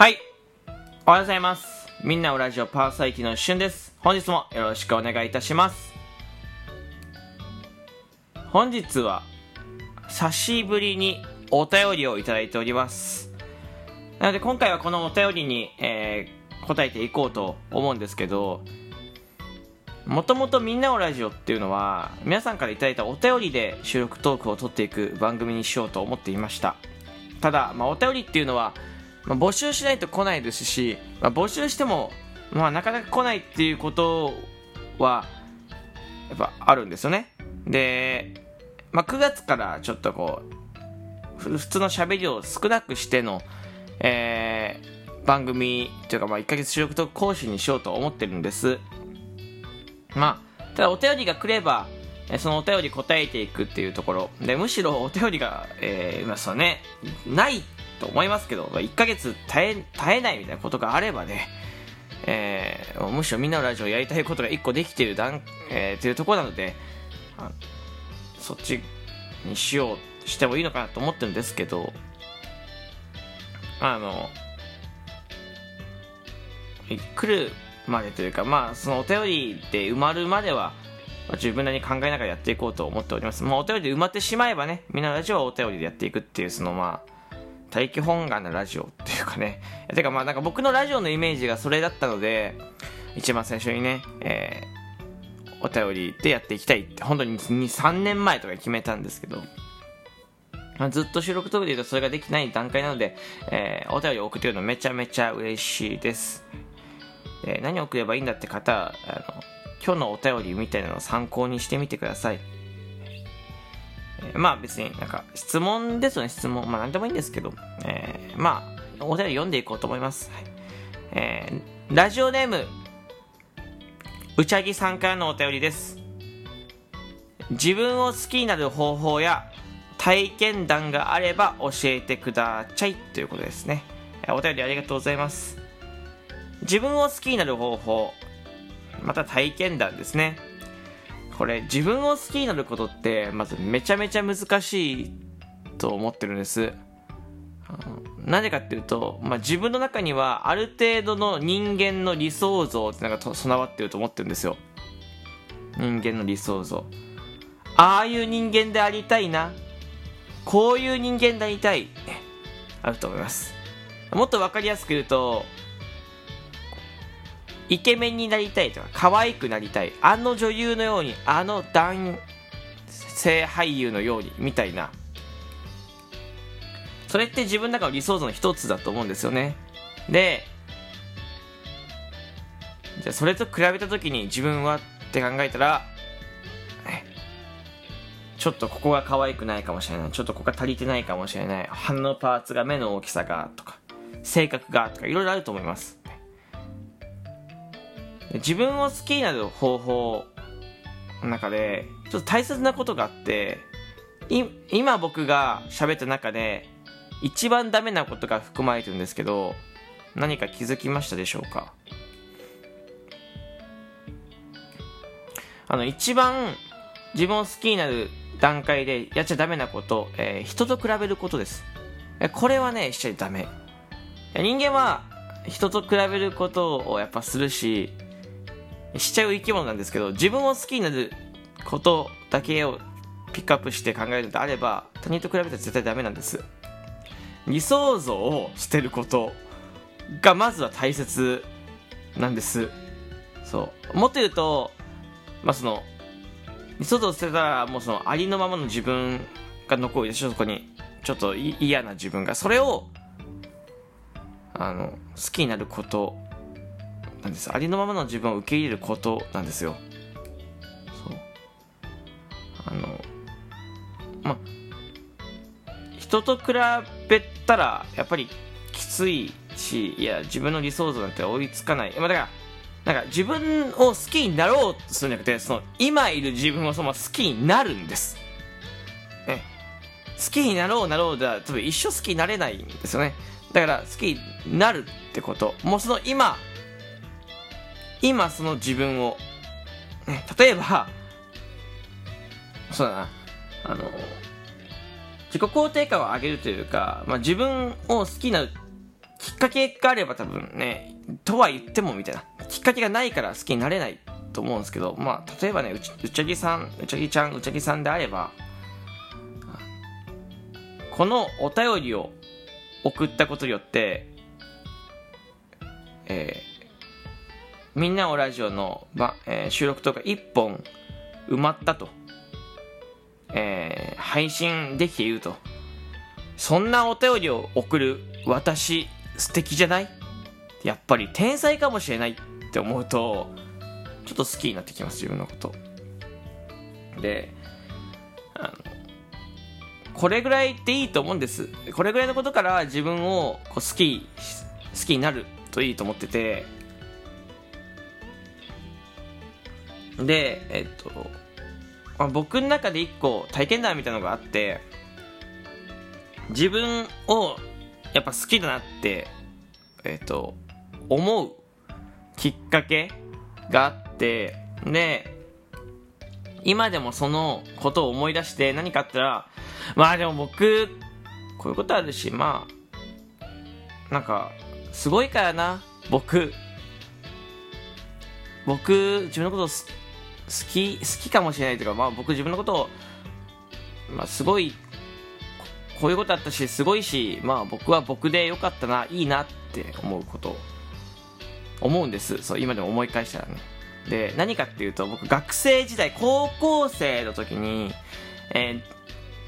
はい。おはようございます。みんなおラジオパーサイキのしゅんです。本日もよろしくお願いいたします。本日は、久しぶりにお便りをいただいております。なので今回はこのお便りに、えー答えていこうと思うんですけど、もともとみんなおラジオっていうのは、皆さんからいただいたお便りで収録トークを取っていく番組にしようと思っていました。ただ、まあ、お便りっていうのは、まあ、募集しないと来ないですし、まあ、募集しても、まあ、なかなか来ないっていうことはやっぱあるんですよね。で、まあ、9月からちょっとこう普通の喋りを少なくしての、えー番組というか、まあ、1ヶ月収録と講師にしようと思ってるんです。まあただお便りが来ればそのお便り答えていくっていうところ。でむしろお便りが、えーまあそうね。ないと思いますけど1ヶ月耐え耐えないみたいなことがあればね、えーむしろみんなのラジオやりたいことが1個できてる段、えーっていうところなのでそっちにしようしてもいいのかなと思ってるんですけどあの来るまでというかまあそのお便りで埋まるまでは自分なりに考えながらやっていこうと思っております。まあ、お便りで埋まってしまえばね、みんなラジオはお便りでやっていくっていう、そのまあ、大気本願なラジオっていうかね。てかまあなんか僕のラジオのイメージがそれだったので、一番最初にね、えー、お便りでやっていきたいって、本当に2、3年前とか決めたんですけど、まあ、ずっと収録トークで言うとそれができない段階なので、えー、お便りを送ってるのめちゃめちゃ嬉しいです。で何を送ればいいんだって方あの今日のお便りみたいなのを参考にしてみてください、ーまあ別になんか質問ですよね。質問まあ何でもいいんですけど、えーまあお便り読んでいこうと思います、はい。えーラジオネームうちゃぎさんからのお便りです。自分を好きになる方法や体験談があれば教えてください。ということですね。お便りありがとうございます。自分を好きになる方法また体験談ですね。これ自分を好きになることってまずめちゃめちゃ難しいと思ってるんです。なぜかっていうと、まあ、自分の中にはある程度の人間の理想像ってのがと備わってると思ってるんですよ。人間の理想像。ああいう人間でありたいな。こういう人間でありたい。あると思います。もっと分かりやすく言うとイケメンになりたいとか可愛くなりたいあの女優のようにあの男性俳優のようにみたいな。それって自分の中の理想像の一つだと思うんですよね。でじゃあそれと比べた時に自分はって考えたらちょっとここが可愛くないかもしれない。ちょっとここが足りてないかもしれない。鼻のパーツが目の大きさがとか性格がとかいろいろあると思います。自分を好きになる方法の中でちょっと大切なことがあって今僕が喋った中で一番ダメなことが含まれてるんですけど何か気づきましたでしょうか？あの一番自分を好きになる段階でやっちゃダメなこと、えー人と比べることです。これはねしちゃダメ。人間は人と比べることをやっぱするししちゃう生き物なんですけど自分を好きになることだけをピックアップして考えるのであれば他人と比べたら絶対ダメなんです。理想像を捨てることがまずは大切なんです。そう。もっと言うとまあその理想像を捨てたらもうそのありのままの自分が残るでしょそこにちょっと嫌な自分がそれをあの好きになることなんです。ありのままの自分を受け入れることなんですよ。そう。あのま人と比べたらやっぱりきついしいや自分の理想像なんて追いつかない。まあだからなんか自分を好きになろうとするんじゃなくてその今いる自分をその好きになるんです。ね。好きになろうなろうでは多分一生好きになれないんですよね。だから好きになるってこと。もうその今今その自分を、ね、例えばそうだな。あの自己肯定感を上げるというか、まあ、自分を好きなきっかけがあれば多分ねとは言ってもみたいな。きっかけがないから好きになれないと思うんですけどまあ例えばねうちうちゃぎさんうちゃぎちゃんうちゃぎさんであればこのお便りを送ったことによってえー、みんなおラジオの、ばえー、収録とか1本埋まったと、えー、配信できていると。そんなお便りを送る私素敵じゃない？やっぱり天才かもしれないって思うとちょっと好きになってきます自分のこと。であのこれぐらいでいいと思うんです。これぐらいのことから自分をこう好き好きになるといいと思っててでえっと、まあ、僕の中で一個体験談みたいなのがあって自分をやっぱ好きだなってえっと思うきっかけがあってで今でもそのことを思い出して何かあったらまあでも僕こういうことあるしまあなんかすごいからな僕。僕自分のこと好き好きかもしれないというか、まあ、僕自分のことを、まあ、すごいこういうことあったしすごいし、まあ、僕は僕でよかったないいなって思うこと思うんです。そう今でも思い返したらね。で何かっていうと僕学生時代高校生の時に、え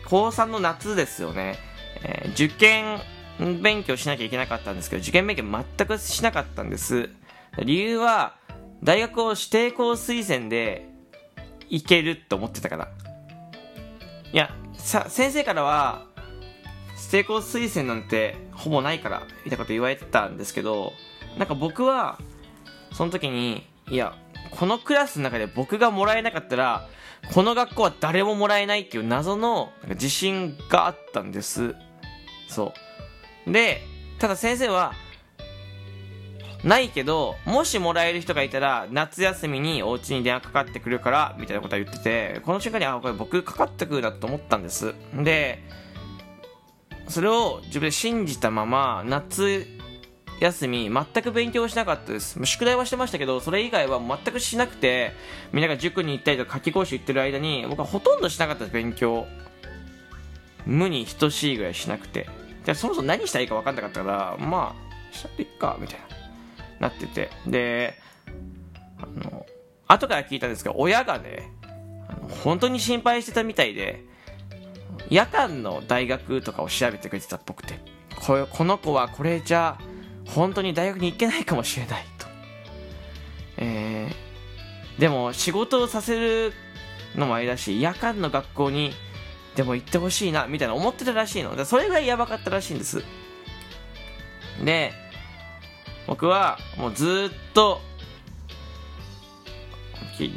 ー、高3の夏ですよね、えー、受験勉強しなきゃいけなかったんですけど、受験勉強全くしなかったんです。理由は、大学を指定校推薦で行けると思ってたから。いや、さ、先生からは、指定校推薦なんてほぼないから、みたいなこと言われてたんですけど、なんか僕は、その時に、いや、このクラスの中で僕がもらえなかったら、この学校は誰ももらえないっていう謎の自信があったんです。そう。で、ただ先生は、ないけど、もしもらえる人がいたら、夏休みにお家に電話かかってくるから、みたいなことは言ってて、この瞬間に、あ、これ僕かかってくるなと思ったんです。で、それを自分で信じたまま、夏休み、全く勉強しなかったです。宿題はしてましたけど、それ以外は全くしなくて、みんなが塾に行ったりとか、夏期講習行ってる間に、僕はほとんどしなかったです、勉強。無に等しいぐらいしなくて。そもそも何したらいいか分かんなかったからまあしちゃっていっかみたいななっててであの後から聞いたんですけど親がね本当に心配してたみたいで夜間の大学とかを調べてくれてたっぽくてここの子はこれじゃ本当に大学に行けないかもしれないと、えー、でも仕事をさせるのもあれだし夜間の学校にでも行ってほしいな、みたいな思ってたらしいの。で、それぐらいやばかったらしいんです。で、僕はもうずっと、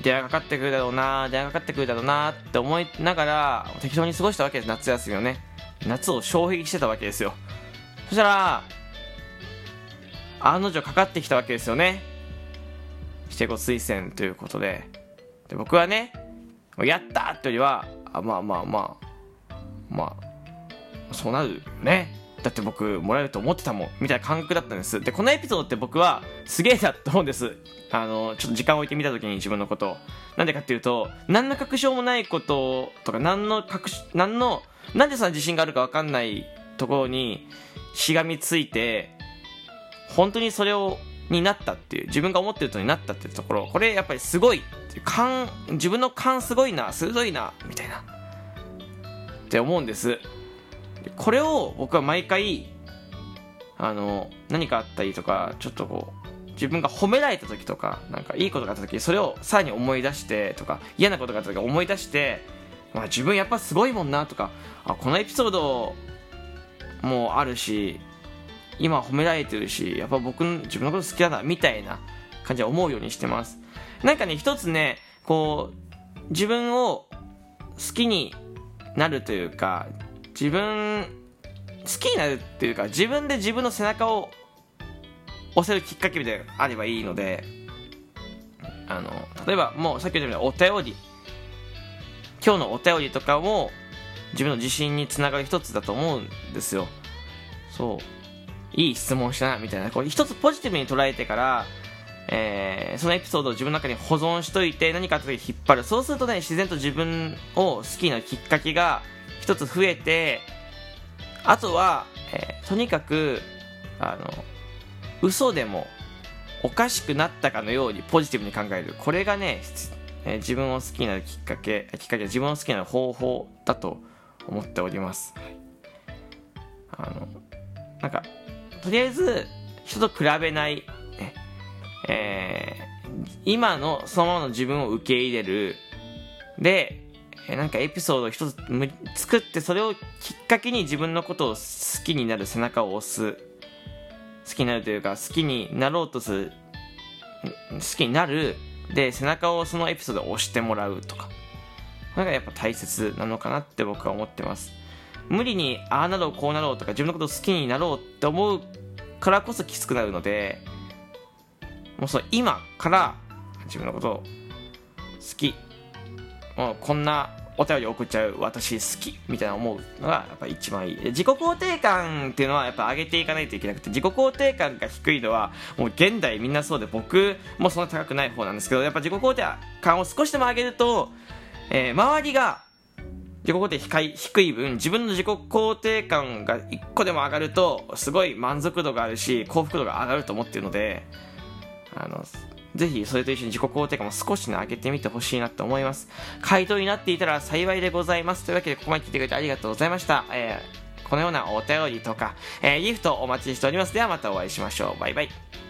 電話かかってくるだろうな、電話かかってくるだろうなって思いながら、適当に過ごしたわけです、夏休みをね。夏を消費してたわけですよ。そしたら、案の定かかってきたわけですよね。指定校推薦ということで。で僕はね、やったってよりは、あまあまあまあ、まあそうなるよねだって僕もらえると思ってたもんみたいな感覚だったんです。でこのエピソードって僕はすげえなと思うんです。あのちょっと時間を置いてみた時に自分のことなんでかっていうと何の確証もないこととか何の確何のなんでそんな自信があるか分かんないところにしがみついて本当にそれをになったっていう自分が思ってるとになったっていうところ。これやっぱりすごい勘自分の勘すごいな鋭いなみたいな。って思うんです。これを僕は毎回あの何かあったりとかちょっとこう自分が褒められた時とかなんかいいことがあった時それをさらに思い出してとか嫌なことがあった時思い出して、まあ、自分やっぱすごいもんなとかあこのエピソードもあるし今褒められてるしやっぱ僕自分のこと好きだなみたいな感じで思うようにしてます。なんかね一つねこう自分を好きになるというか自分好きになるっていうか自分で自分の背中を押せるきっかけであればいいのであの例えばもうさっき言ったようにお便り。今日のお便りとかも自分の自信につながる一つだと思うんですよ。そう。いい質問したなみたいな。こう一つポジティブに捉えてからえー、そのエピソードを自分の中に保存しといて何かあった時引っ張る。そうするとね自然と自分を好きなきっかけが一つ増えてあとは、えー、とにかくあの嘘でもおかしくなったかのようにポジティブに考える。これがね、えー、自分を好きになるきっかけきっかけ自分を好きになる方法だと思っております。あのなんかとりあえず人と比べない。えー、今のそのままの自分を受け入れる。で、なんかエピソードを一つ作ってそれをきっかけに自分のことを好きになる背中を押す。好きになるというか好きになろうとする。好きになる。で、背中をそのエピソードで押してもらうとか。これがやっぱ大切なのかなって僕は思ってます。無理にああなろうこうなろうとか自分のことを好きになろうって思うからこそきつくなるので、もうその今から自分のことを好きもうこんなお便り送っちゃう私好きみたいな思うのがやっぱ一番いい。自己肯定感っていうのはやっぱ上げていかないといけなくて自己肯定感が低いのはもう現代みんなそうで僕もそんな高くない方なんですけどやっぱ自己肯定感を少しでも上げると、えー、周りが自己肯定低い分自分の自己肯定感が1個でも上がるとすごい満足度があるし幸福度が上がると思ってるのであの、ぜひそれと一緒に自己肯定感も少しね、上げてみてほしいなと思います。回答になっていたら幸いでございます。というわけで、ここまで聞いてくれてありがとうございました。えー、このようなお便りとか、えー、ギフトお待ちしております。ではまたお会いしましょう。バイバイ。